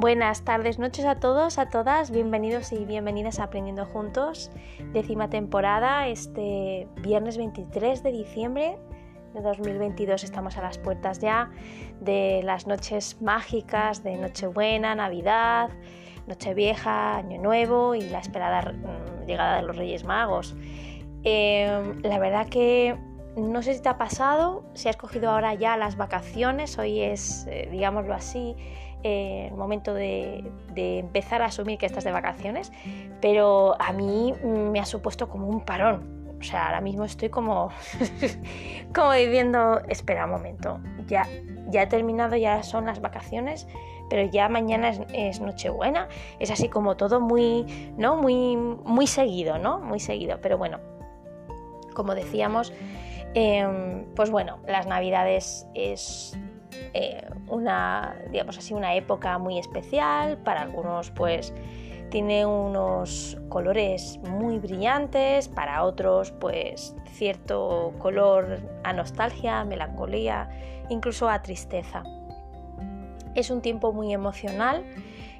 Buenas tardes, noches a todos, a todas, bienvenidos y bienvenidas a Aprendiendo Juntos, décima temporada, este viernes 23 de diciembre de 2022 estamos a las puertas ya de las noches mágicas de Nochebuena, Navidad, Nochevieja, Año Nuevo y la esperada mm, llegada de los Reyes Magos. Em, la verdad que no sé si te ha pasado, si has cogido ahora ya las vacaciones, hoy es, eh, digámoslo así, eh, el momento de, empezar a asumir que estás de vacaciones, pero a mí me ha supuesto como un parón. O sea, ahora mismo estoy como, como diciendo, espera un momento, ya, ya he terminado, ya son las vacaciones, pero ya mañana es, Nochebuena. Es así como todo muy, ¿no? Muy, muy seguido, ¿no? Muy seguido. Pero bueno, como decíamos, em, pues bueno, las Navidades es eh, una, digamos así, una época muy especial, para algunos pues tiene unos colores muy brillantes, para otros pues cierto color a nostalgia, melancolía, incluso a tristeza. Es un tiempo muy emocional,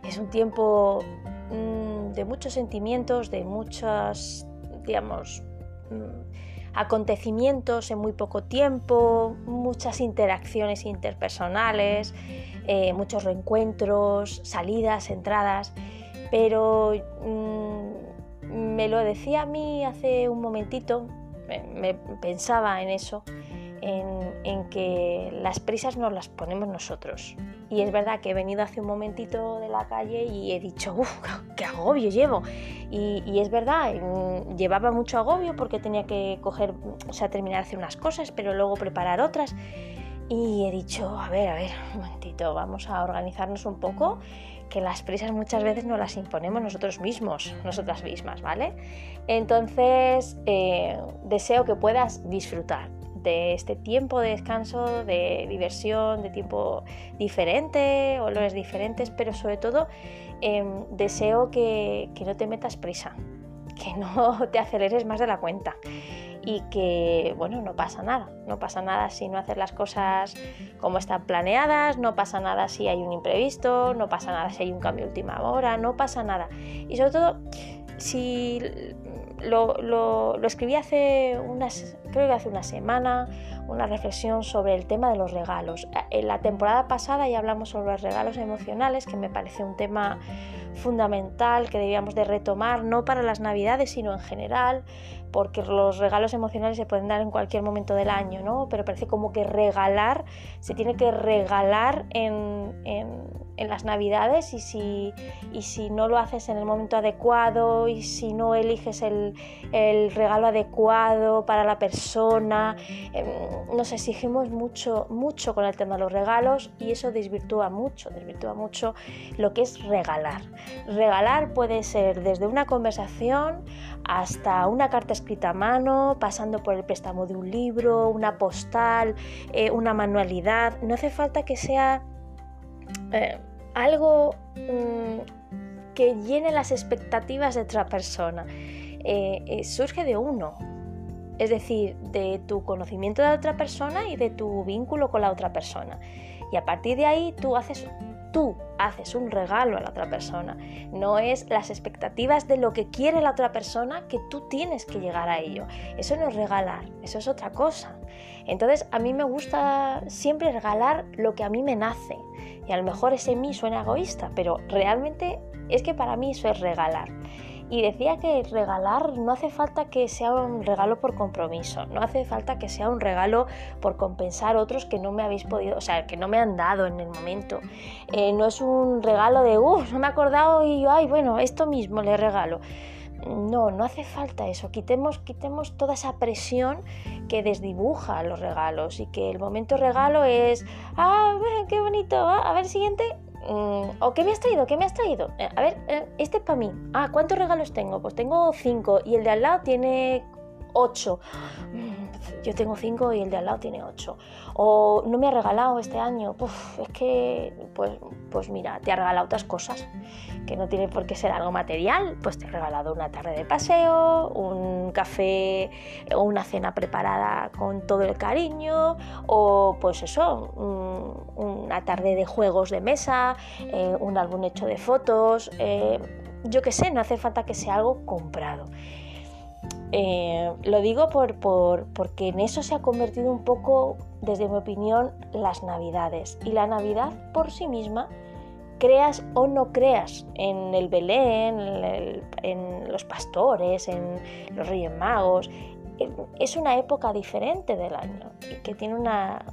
es un tiempo mm, de muchos sentimientos, de muchas, digamos, mm, acontecimientos en muy poco tiempo, muchas interacciones interpersonales, eh, muchos reencuentros, salidas, entradas, pero mm, me lo decía a mí hace un momentito, me pensaba en eso, en, que las prisas nos las ponemos nosotros. Y es verdad que he venido hace un momentito de la calle y he dicho, uff, qué agobio llevo. Y, es verdad, mm, llevaba mucho agobio porque tenía que coger, o sea, terminar de hacer unas cosas, pero luego preparar otras. Y he dicho, a ver, a ver, un momentito, vamos a organizarnos un poco, que las prisas muchas veces nos las imponemos nosotros mismos, nosotras mismas, ¿vale? Entonces, eh, deseo que puedas disfrutar de este tiempo de descanso, de diversión, de tiempo diferente, olores diferentes, pero sobre todo em, deseo que, no te metas prisa, que no te aceleres más de la cuenta y que, bueno, no pasa nada, no pasa nada si no haces las cosas como están planeadas, no pasa nada si hay un imprevisto, no pasa nada si hay un cambio de última hora, no pasa nada. Y sobre todo, si lo, escribí hace unas, creo que hace una semana, una reflexión sobre el tema de los regalos. En la temporada pasada ya hablamos sobre los regalos emocionales, que me parece un tema fundamental que debíamos de retomar, no para las navidades, sino en general, porque los regalos emocionales se pueden dar en cualquier momento del año, ¿no? Pero parece como que regalar, se tiene que regalar en, las navidades y si, y si no lo haces en el momento adecuado y si no eliges el, regalo adecuado para la persona, em, nos exigimos mucho, mucho con el tema de los regalos y eso desvirtúa mucho, desvirtúa mucho lo que es regalar. Regalar puede ser desde una conversación hasta una carta escrita a mano, pasando por el préstamo de un libro, una postal, eh, una manualidad. No hace falta que sea eh, algo mm, que llene las expectativas de otra persona. Eh, surge de uno, es decir, de tu conocimiento de la otra persona y de tu vínculo con la otra persona. Y a partir de ahí tú haces tú haces un regalo a la otra persona, no es las expectativas de lo que quiere la otra persona que tú tienes que llegar a ello. Eso no es regalar, eso es otra cosa. Entonces a mí me gusta siempre regalar lo que a mí me nace. Y a lo mejor ese mí suena egoísta, pero realmente es que para mí eso es regalar. Y decía que regalar no hace falta que sea un regalo por compromiso, no hace falta que sea un regalo por compensar otros que no me habéis podido, o sea, que no me han dado en el momento. Eh, no es un regalo de, uff, no me he acordado y yo, ay, bueno, esto mismo le regalo. No, no hace falta eso. Quitemos, quitemos toda esa presión que desdibuja los regalos y que el momento regalo es, ah, qué bonito, ah, a ver, siguiente, ¿O qué me has traído? ¿Qué me has traído? Eh, a ver, eh, este es para mí. Ah, ¿cuántos regalos tengo? Pues tengo cinco. Y el de al lado tiene 8. Mm, yo tengo 5 y el de al lado tiene 8. O no me ha regalado este año. es que, pues, pues mira, te ha regalado otras cosas que no tiene por qué ser algo material. Pues te ha regalado una tarde de paseo, un café o una cena preparada con todo el cariño. O pues eso, una tarde de juegos de mesa, eh, un álbum hecho de fotos. Eh, yo qué sé, no hace falta que sea algo comprado. Eh, lo digo por, porque en eso se ha convertido un poco, desde mi opinión, las navidades. Y la Navidad por sí misma, creas o no creas en el Belén, en, los pastores, en los Reyes Magos, es una época diferente del año y que tiene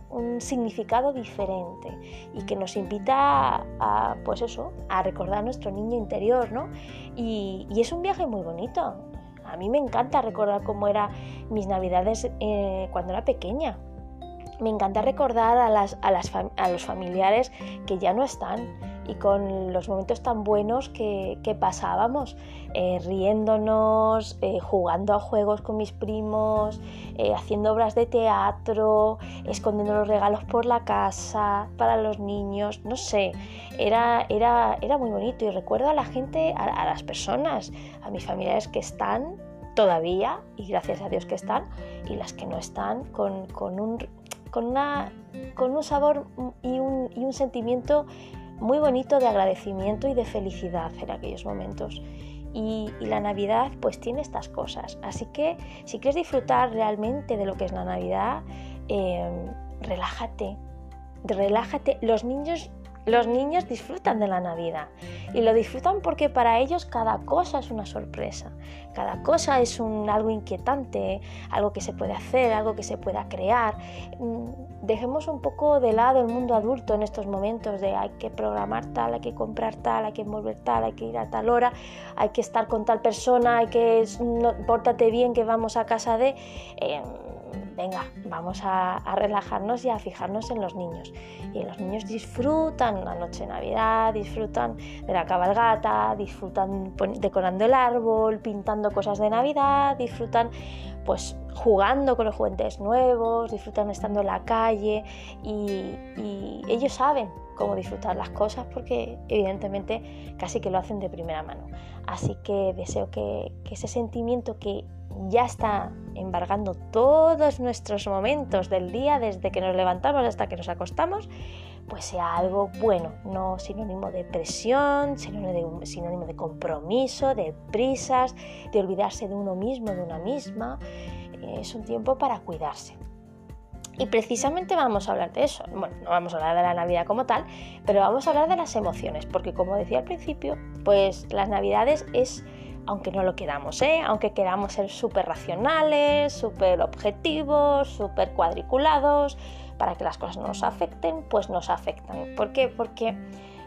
un significado diferente y que nos invita a, pues eso, a recordar nuestro niño interior, ¿no? Y es un viaje muy bonito. A mí me encanta recordar cómo eran mis navidades eh, cuando era pequeña. Me encanta recordar a, las, a, los familiares que ya no están y con los momentos tan buenos que, que pasábamos, eh, riéndonos, eh, jugando a juegos con mis primos, haciendo obras de teatro, escondiendo los regalos por la casa para los niños, no sé, era, era, era muy bonito. Y recuerdo a la gente, a las personas, a mis familiares que están todavía, y gracias a Dios que están, y las que no están, con, un, con, una, con un sabor y un, y un sentimiento muy bonito de agradecimiento y de felicidad en aquellos momentos. Y, la Navidad pues tiene estas cosas. Así que si quieres disfrutar realmente de lo que es la Navidad, eh, relájate, relájate. Los niños los niños disfrutan de la Navidad y lo disfrutan porque para ellos cada cosa es una sorpresa, cada cosa es un, algo inquietante, algo que se puede hacer, algo que se pueda crear. Mm, dejemos un poco de lado el mundo adulto en estos momentos de hay que programar tal, hay que comprar tal, hay que envolver tal, hay que ir a tal hora, hay que estar con tal persona, hay que no, pórtate bien que vamos a casa de... Em, venga, vamos a, relajarnos y a fijarnos en los niños. Y los niños disfrutan la noche de Navidad, disfrutan de la cabalgata, disfrutan decorando el árbol, pintando cosas de Navidad, disfrutan pues jugando con los juguetes nuevos, disfrutan estando en la calle y, ellos saben cómo disfrutar las cosas porque evidentemente casi que lo hacen de primera mano. Así que deseo que ese sentimiento que ya está embargando todos nuestros momentos del día, desde que nos levantamos hasta que nos acostamos, pues sea algo bueno, no sinónimo de presión, sinónimo de, sinónimo de compromiso, de prisas, de olvidarse de uno mismo, de una misma. Es un tiempo para cuidarse. Y precisamente vamos a hablar de eso. Bueno, no vamos a hablar de la Navidad como tal, pero vamos a hablar de las emociones, porque como decía al principio, pues las Navidades es aunque no lo queramos, ¿eh? aunque queramos ser súper racionales, súper objetivos, súper cuadriculados, para que las cosas no nos afecten, pues nos afectan. ¿Por qué? Porque,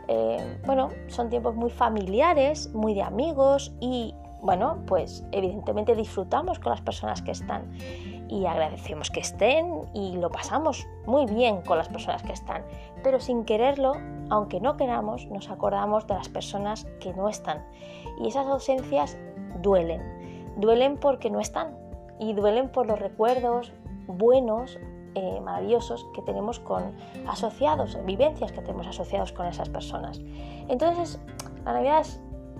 eh, bueno, son tiempos muy familiares, muy de amigos y, bueno, pues evidentemente disfrutamos con las personas que están y agradecemos que estén y lo pasamos muy bien con las personas que están, pero sin quererlo, aunque no queramos, nos acordamos de las personas que no están y esas ausencias duelen. Duelen porque no están y duelen por los recuerdos buenos, eh, maravillosos que tenemos con asociados, vivencias que tenemos asociados con esas personas. Entonces, la Navidad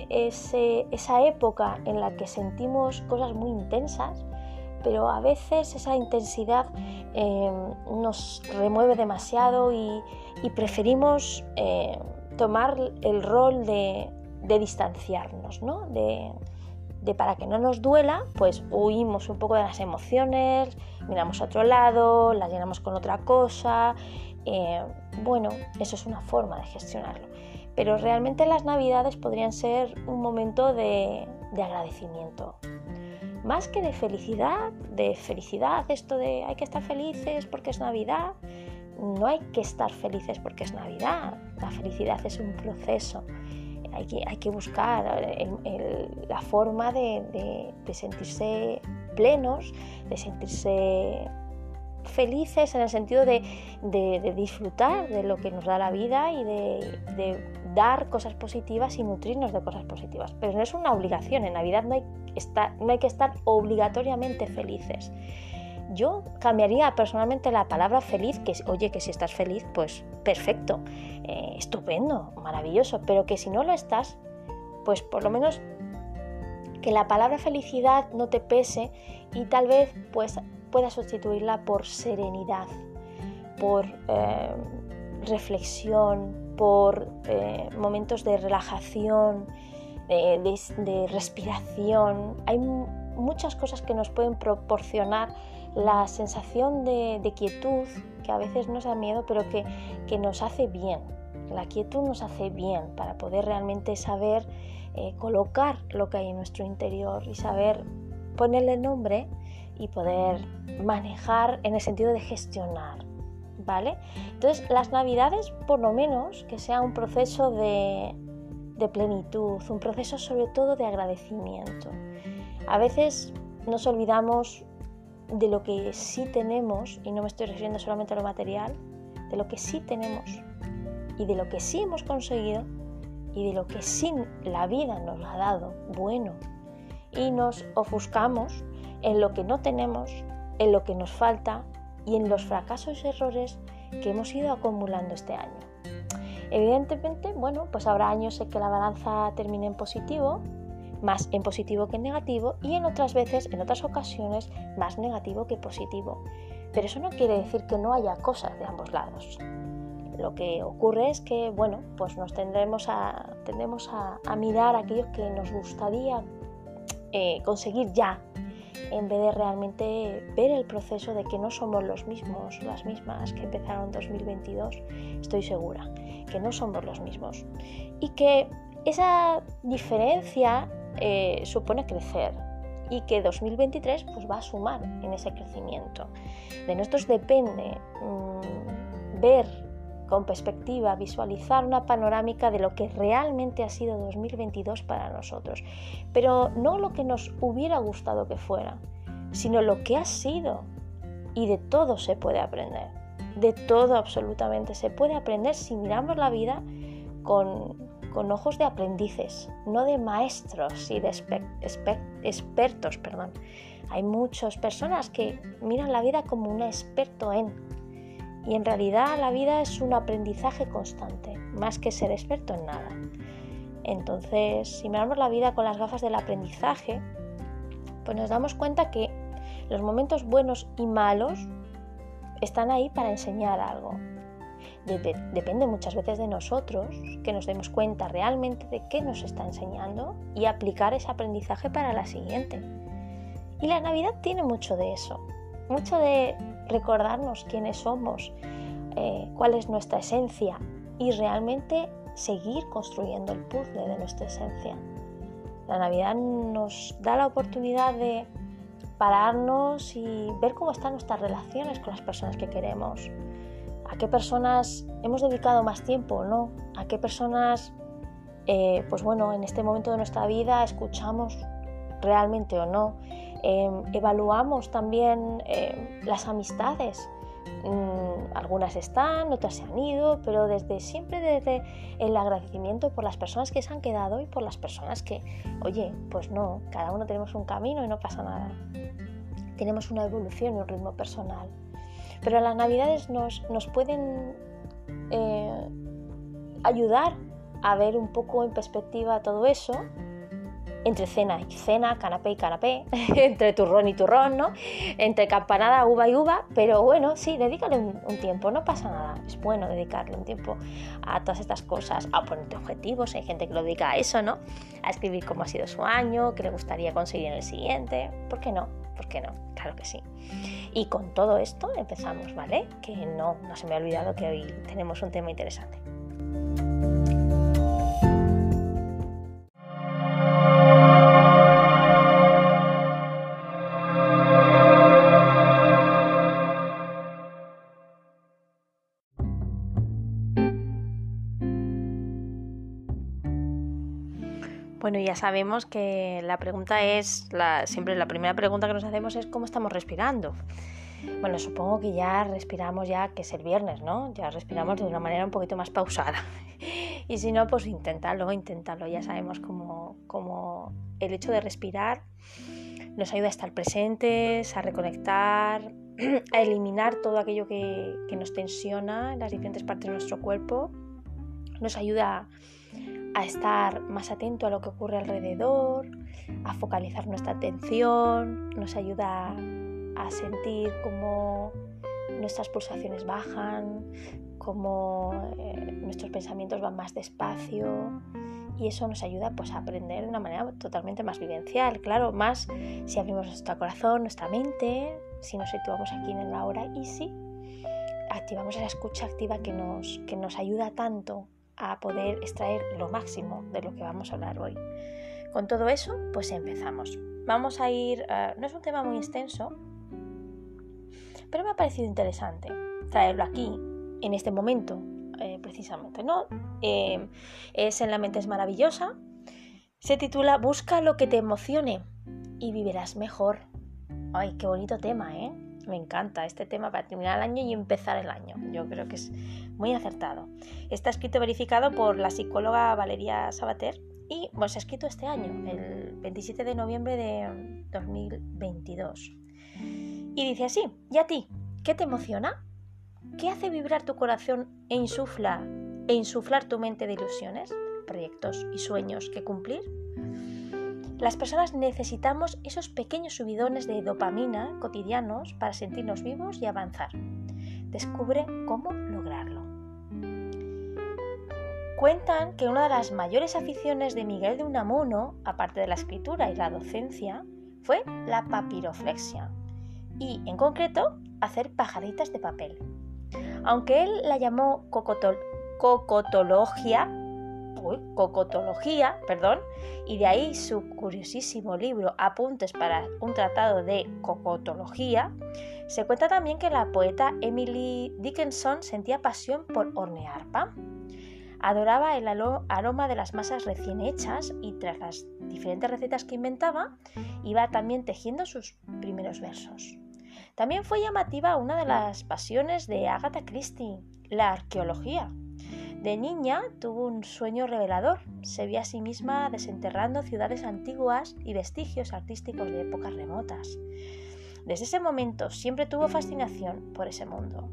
es esa época en la que sentimos cosas muy intensas, pero a veces esa intensidad eh, nos remueve demasiado y, preferimos eh, tomar el rol de, de distanciarnos, ¿no? De, para que no nos duela, pues huimos un poco de las emociones, miramos a otro lado, las llenamos con otra cosa. Eh, bueno, eso es una forma de gestionarlo. Pero realmente las navidades podrían ser un momento de, de agradecimiento. Más que de felicidad, de felicidad, esto de hay que estar felices porque es Navidad. No hay que estar felices porque es Navidad. La felicidad es un proceso hay que, buscar la forma de, sentirse plenos, de sentirse felices en el sentido de, disfrutar de lo que nos da la vida y de, dar cosas positivas y nutrirnos de cosas positivas. Pero no es una obligación, en Navidad no hay, no hay que estar obligatoriamente felices. Yo cambiaría personalmente la palabra feliz, que oye, que si estás feliz, pues perfecto, eh, estupendo, maravilloso, pero que si no lo estás, pues por lo menos que la palabra felicidad no te pese y tal vez pues puedas sustituirla por serenidad, por eh, reflexión, por eh, momentos de relajación, de, respiración. Hay muchas cosas que nos pueden proporcionar la sensación de, quietud, que a veces nos da miedo, pero que, que, nos hace bien. La quietud nos hace bien para poder realmente saber eh, colocar lo que hay en nuestro interior y saber ponerle nombre y poder manejar en el sentido de gestionar. ¿Vale? Entonces, las navidades, por lo menos, que sea un proceso de, de plenitud, un proceso sobre todo de agradecimiento. A veces nos olvidamos de lo que sí tenemos, y no me estoy refiriendo solamente a lo material, de lo que sí tenemos y de lo que sí hemos conseguido y de lo que sí la vida nos ha dado bueno. Y nos ofuscamos en lo que no tenemos, en lo que nos falta y en los fracasos y errores que hemos ido acumulando este año. Evidentemente, bueno, pues habrá años en que la balanza termine en positivo más en positivo que en negativo y en otras veces, en otras ocasiones, más negativo que positivo. Pero eso no quiere decir que no haya cosas de ambos lados. Lo que ocurre es que, bueno, pues nos tendremos a, tendremos a, mirar aquello que nos gustaría eh, conseguir ya, en vez de realmente ver el proceso de que no somos los mismos, las mismas que empezaron en 2022, estoy segura, que no somos los mismos. Y que esa diferencia eh, supone crecer y que 2023 pues, va a sumar en ese crecimiento. De nosotros depende mm, ver con perspectiva, visualizar una panorámica de lo que realmente ha sido 2022 para nosotros. Pero no lo que nos hubiera gustado que fuera, sino lo que ha sido. Y de todo se puede aprender. De todo absolutamente se puede aprender si miramos la vida con, con ojos de aprendices, no de maestros y de expertos. Perdón. Hay muchas personas que miran la vida como un experto en. Y en realidad la vida es un aprendizaje constante, más que ser experto en nada. Entonces, si miramos la vida con las gafas del aprendizaje, pues nos damos cuenta que los momentos buenos y malos están ahí para enseñar algo, depende muchas veces de nosotros que nos demos cuenta realmente de qué nos está enseñando y aplicar ese aprendizaje para la siguiente. Y la Navidad tiene mucho de eso, mucho de recordarnos quiénes somos, eh, cuál es nuestra esencia y realmente seguir construyendo el puzzle de nuestra esencia. La Navidad nos da la oportunidad de pararnos y ver cómo están nuestras relaciones con las personas que queremos, a qué personas hemos dedicado más tiempo no, a qué personas, eh, pues bueno, en este momento de nuestra vida escuchamos realmente o no. Em, evaluamos también em, las amistades. Mm, algunas están, otras se han ido, pero desde siempre desde el agradecimiento por las personas que se han quedado y por las personas que, oye, pues no, cada uno tenemos un camino y no pasa nada. Tenemos una evolución y un ritmo personal. Pero las navidades nos, pueden eh, ayudar a ver un poco en perspectiva todo eso, entre cena y cena, canapé y canapé, entre turrón y turrón, ¿no? Entre campanada, uva y uva, pero bueno, sí, dedícale un, tiempo, no pasa nada, es bueno dedicarle un tiempo a todas estas cosas, a ponerte objetivos, hay gente que lo dedica a eso, ¿no? A escribir cómo ha sido su año, qué le gustaría conseguir en el siguiente, ¿por qué no? ¿Por qué no? Claro que sí. Y con todo esto empezamos, ¿vale? Que no, no se me ha olvidado que hoy tenemos un tema interesante. Bueno, ya sabemos que la pregunta es, la, siempre la primera pregunta que nos hacemos es cómo estamos respirando. Bueno, supongo que ya respiramos ya, que es el viernes, ¿no? Ya respiramos de una manera un poquito más pausada. y si no, pues inténtalo, inténtalo. Ya sabemos cómo, el hecho de respirar nos ayuda a estar presentes, a reconectar, a eliminar todo aquello que, que nos tensiona en las diferentes partes de nuestro cuerpo. Nos ayuda a estar más atento a lo que ocurre alrededor, a focalizar nuestra atención, nos ayuda a sentir cómo nuestras pulsaciones bajan, cómo eh, nuestros pensamientos van más despacio y eso nos ayuda pues, a aprender de una manera totalmente más vivencial, claro, más si abrimos nuestro corazón, nuestra mente, si nos situamos aquí en la hora y si activamos esa escucha activa que nos, que nos ayuda tanto a poder extraer lo máximo de lo que vamos a hablar hoy. Con todo eso, pues empezamos. Vamos a ir, eh, no es un tema muy extenso, pero me ha parecido interesante traerlo aquí, en este momento, eh, precisamente, ¿no? Eh, es En la mente es maravillosa. Se titula Busca lo que te emocione y vivirás mejor. Ay, qué bonito tema, ¿eh? Me encanta este tema para terminar el año y empezar el año. Yo creo que es muy acertado. Está escrito verificado por la psicóloga Valeria Sabater y bueno, se ha escrito este año, el 27 de noviembre de 2022. Y dice así, ¿y a ti? ¿Qué te emociona? ¿Qué hace vibrar tu corazón e insufla e insuflar tu mente de ilusiones, proyectos y sueños que cumplir? Las personas necesitamos esos pequeños subidones de dopamina cotidianos para sentirnos vivos y avanzar. Descubre cómo lograrlo. Cuentan que una de las mayores aficiones de Miguel de Unamuno, aparte de la escritura y la docencia, fue la papiroflexia y, en concreto, hacer pajaritas de papel. Aunque él la llamó cocotología, perdón, y de ahí su curiosísimo libro Apuntes para un tratado de cocotología, se cuenta también que la poeta Emily Dickinson sentía pasión por hornear pan. Adoraba el aroma de las masas recién hechas y tras las diferentes recetas que inventaba, iba también tejiendo sus primeros versos. También fue llamativa una de las pasiones de Agatha Christie, la arqueología. De niña tuvo un sueño revelador. Se vio a sí misma desenterrando ciudades antiguas y vestigios artísticos de épocas remotas. Desde ese momento siempre tuvo fascinación por ese mundo.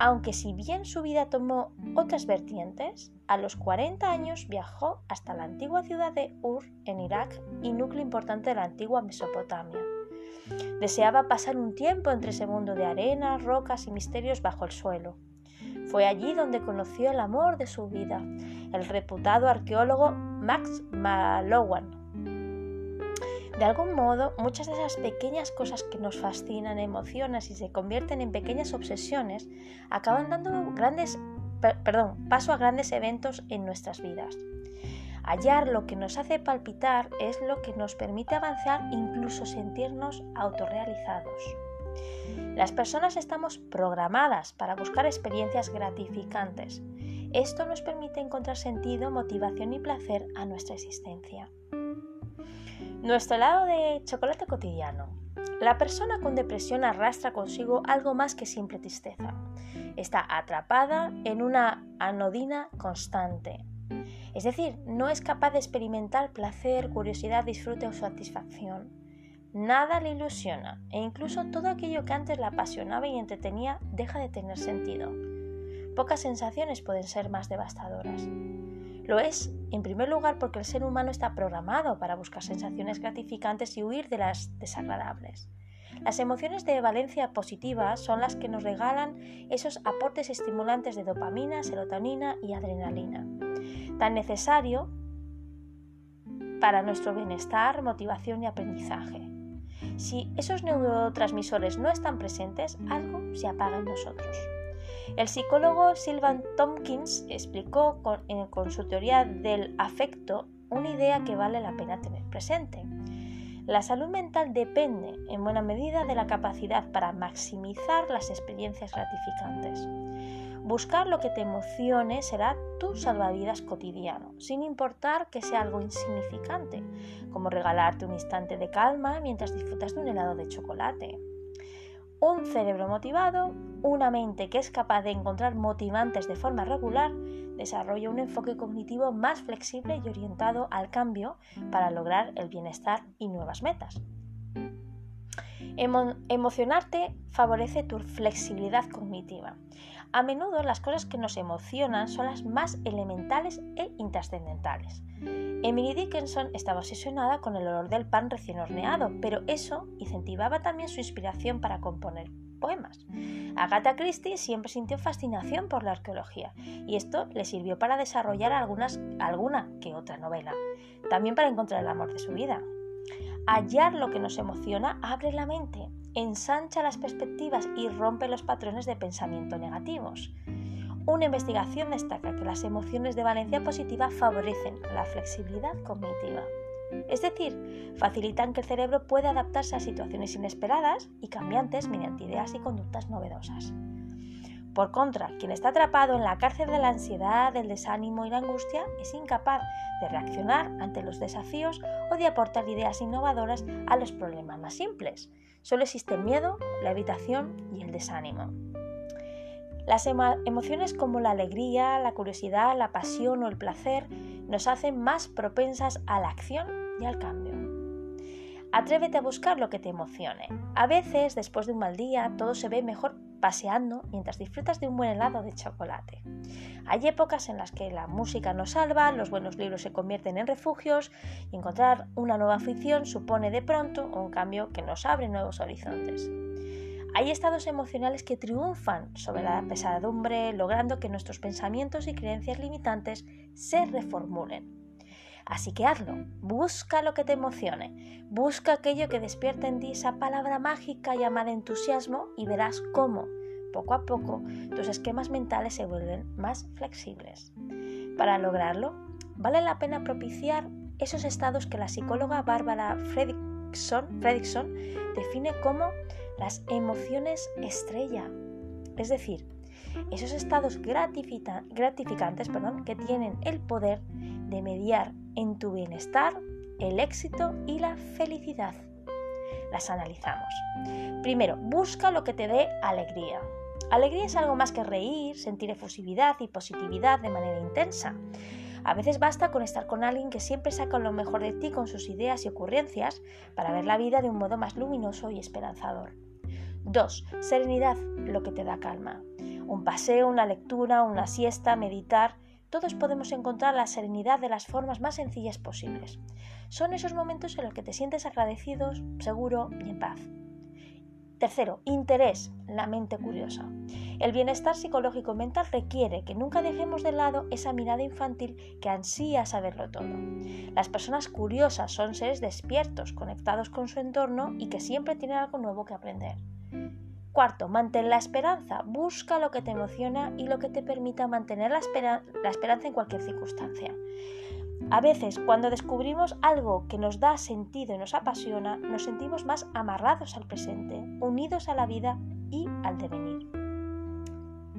Aunque si bien su vida tomó otras vertientes, a los 40 años viajó hasta la antigua ciudad de Ur en Irak y núcleo importante de la antigua Mesopotamia. Deseaba pasar un tiempo entre ese mundo de arenas, rocas y misterios bajo el suelo. Fue allí donde conoció el amor de su vida, el reputado arqueólogo Max Mallowan. De algún modo, muchas de esas pequeñas cosas que nos fascinan, emocionan y se convierten en pequeñas obsesiones, acaban dando grandes, paso a grandes eventos en nuestras vidas. Hallar lo que nos hace palpitar es lo que nos permite avanzar, incluso sentirnos autorrealizados. Las personas estamos programadas para buscar experiencias gratificantes. Esto nos permite encontrar sentido, motivación y placer a nuestra existencia. Nuestro lado de chocolate cotidiano. La persona con depresión arrastra consigo algo más que simple tristeza. Está atrapada en una anodina constante. Es decir, no es capaz de experimentar placer, curiosidad, disfrute o satisfacción. Nada le ilusiona e incluso todo aquello que antes la apasionaba y entretenía deja de tener sentido. Pocas sensaciones pueden ser más devastadoras. Lo es, en primer lugar, porque el ser humano está programado para buscar sensaciones gratificantes y huir de las desagradables. Las emociones de valencia positiva son las que nos regalan esos aportes estimulantes de dopamina, serotonina y adrenalina, tan necesario para nuestro bienestar, motivación y aprendizaje. Si esos neurotransmisores no están presentes, algo se apaga en nosotros. El psicólogo Sylvan Tompkins explicó con, su teoría del afecto una idea que vale la pena tener presente. La salud mental depende en buena medida de la capacidad para maximizar las experiencias gratificantes. Buscar lo que te emocione será tu salvavidas cotidiano, sin importar que sea algo insignificante, como regalarte un instante de calma mientras disfrutas de un helado de chocolate. Un cerebro motivado, una mente que es capaz de encontrar motivantes de forma regular, desarrolla un enfoque cognitivo más flexible y orientado al cambio para lograr el bienestar y nuevas metas. Emocionarte favorece tu flexibilidad cognitiva. A menudo las cosas que nos emocionan son las más elementales e intrascendentales. Emily Dickinson estaba obsesionada con el olor del pan recién horneado, pero eso incentivaba también su inspiración para componer poemas. Agatha Christie siempre sintió fascinación por la arqueología y esto le sirvió para desarrollar algunas, alguna que otra novela, también para encontrar el amor de su vida. Hallar lo que nos emociona abre la mente, ensancha las perspectivas y rompe los patrones de pensamiento negativos. Una investigación destaca que las emociones de valencia positiva favorecen la flexibilidad cognitiva. Es decir, facilitan que el cerebro pueda adaptarse a situaciones inesperadas y cambiantes mediante ideas y conductas novedosas. Por contra, quien está atrapado en la cárcel de la ansiedad, del desánimo y la angustia es incapaz de reaccionar ante los desafíos o de aportar ideas innovadoras a los problemas más simples. Solo existe el miedo, la evitación y el desánimo. Las emociones como la alegría, la curiosidad, la pasión o el placer nos hacen más propensas a la acción y al cambio. Atrévete a buscar lo que te emocione. A veces, después de un mal día, todo se ve mejor paseando mientras disfrutas de un buen helado de chocolate. Hay épocas en las que la música nos salva, los buenos libros se convierten en refugios y encontrar una nueva afición supone de pronto un cambio que nos abre nuevos horizontes. Hay estados emocionales que triunfan sobre la pesadumbre, logrando que nuestros pensamientos y creencias limitantes se reformulen. Así que hazlo, busca lo que te emocione, busca aquello que despierta en ti esa palabra mágica llamada entusiasmo y verás cómo, poco a poco, tus esquemas mentales se vuelven más flexibles. Para lograrlo, vale la pena propiciar esos estados que la psicóloga Bárbara Fredrickson, define como las emociones estrella, es decir, esos estados gratificantes que tienen el poder de mediar en tu bienestar, el éxito y la felicidad. Las analizamos. Primero, busca lo que te dé alegría. Alegría es algo más que reír, sentir efusividad y positividad de manera intensa. A veces basta con estar con alguien que siempre saca lo mejor de ti con sus ideas y ocurrencias para ver la vida de un modo más luminoso y esperanzador. 2. Serenidad, lo que te da calma. Un paseo, una lectura, una siesta, meditar, todos podemos encontrar la serenidad de las formas más sencillas posibles. Son esos momentos en los que te sientes agradecido, seguro y en paz. Tercero, interés, la mente curiosa. El bienestar psicológico mental requiere que nunca dejemos de lado esa mirada infantil que ansía saberlo todo. Las personas curiosas son seres despiertos, conectados con su entorno y que siempre tienen algo nuevo que aprender. Cuarto, mantén la esperanza. Busca lo que te emociona y lo que te permita mantener la, esperanza en cualquier circunstancia. A veces, cuando descubrimos algo que nos da sentido y nos apasiona, nos sentimos más amarrados al presente, unidos a la vida y al devenir.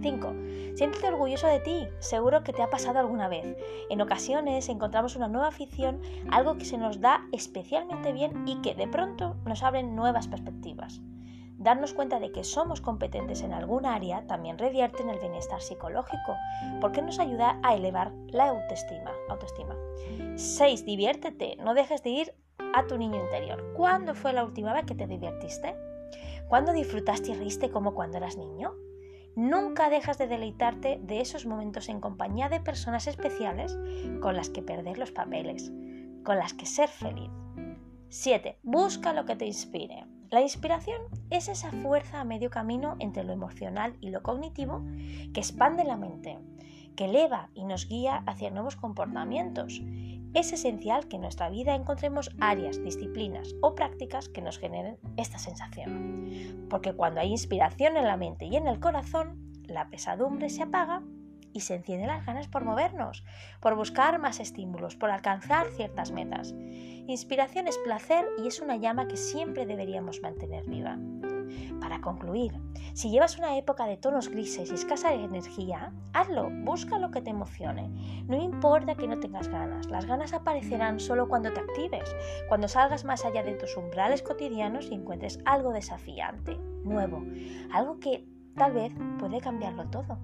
5. Siéntete orgulloso de ti, seguro que te ha pasado alguna vez. En ocasiones encontramos una nueva afición, algo que se nos da especialmente bien y que de pronto nos abren nuevas perspectivas. Darnos cuenta de que somos competentes en algún área también revierte en el bienestar psicológico, porque nos ayuda a elevar la autoestima. autoestima. 6. Diviértete, no dejes de ir a tu niño interior. ¿Cuándo fue la última vez que te divertiste? ¿Cuándo disfrutaste y reíste como cuando eras niño? Nunca dejas de deleitarte de esos momentos en compañía de personas especiales con las que perder los papeles, con las que ser feliz. 7. Busca lo que te inspire. La inspiración es esa fuerza a medio camino entre lo emocional y lo cognitivo que expande la mente, que eleva y nos guía hacia nuevos comportamientos. Es esencial que en nuestra vida encontremos áreas, disciplinas o prácticas que nos generen esta sensación. Porque cuando hay inspiración en la mente y en el corazón, la pesadumbre se apaga y se encienden las ganas por movernos, por buscar más estímulos, por alcanzar ciertas metas. Inspiración es placer y es una llama que siempre deberíamos mantener viva. Para concluir, si llevas una época de tonos grises y escasa de energía, hazlo, busca lo que te emocione. No importa que no tengas ganas, las ganas aparecerán solo cuando te actives, cuando salgas más allá de tus umbrales cotidianos y encuentres algo desafiante, nuevo, algo que tal vez puede cambiarlo todo.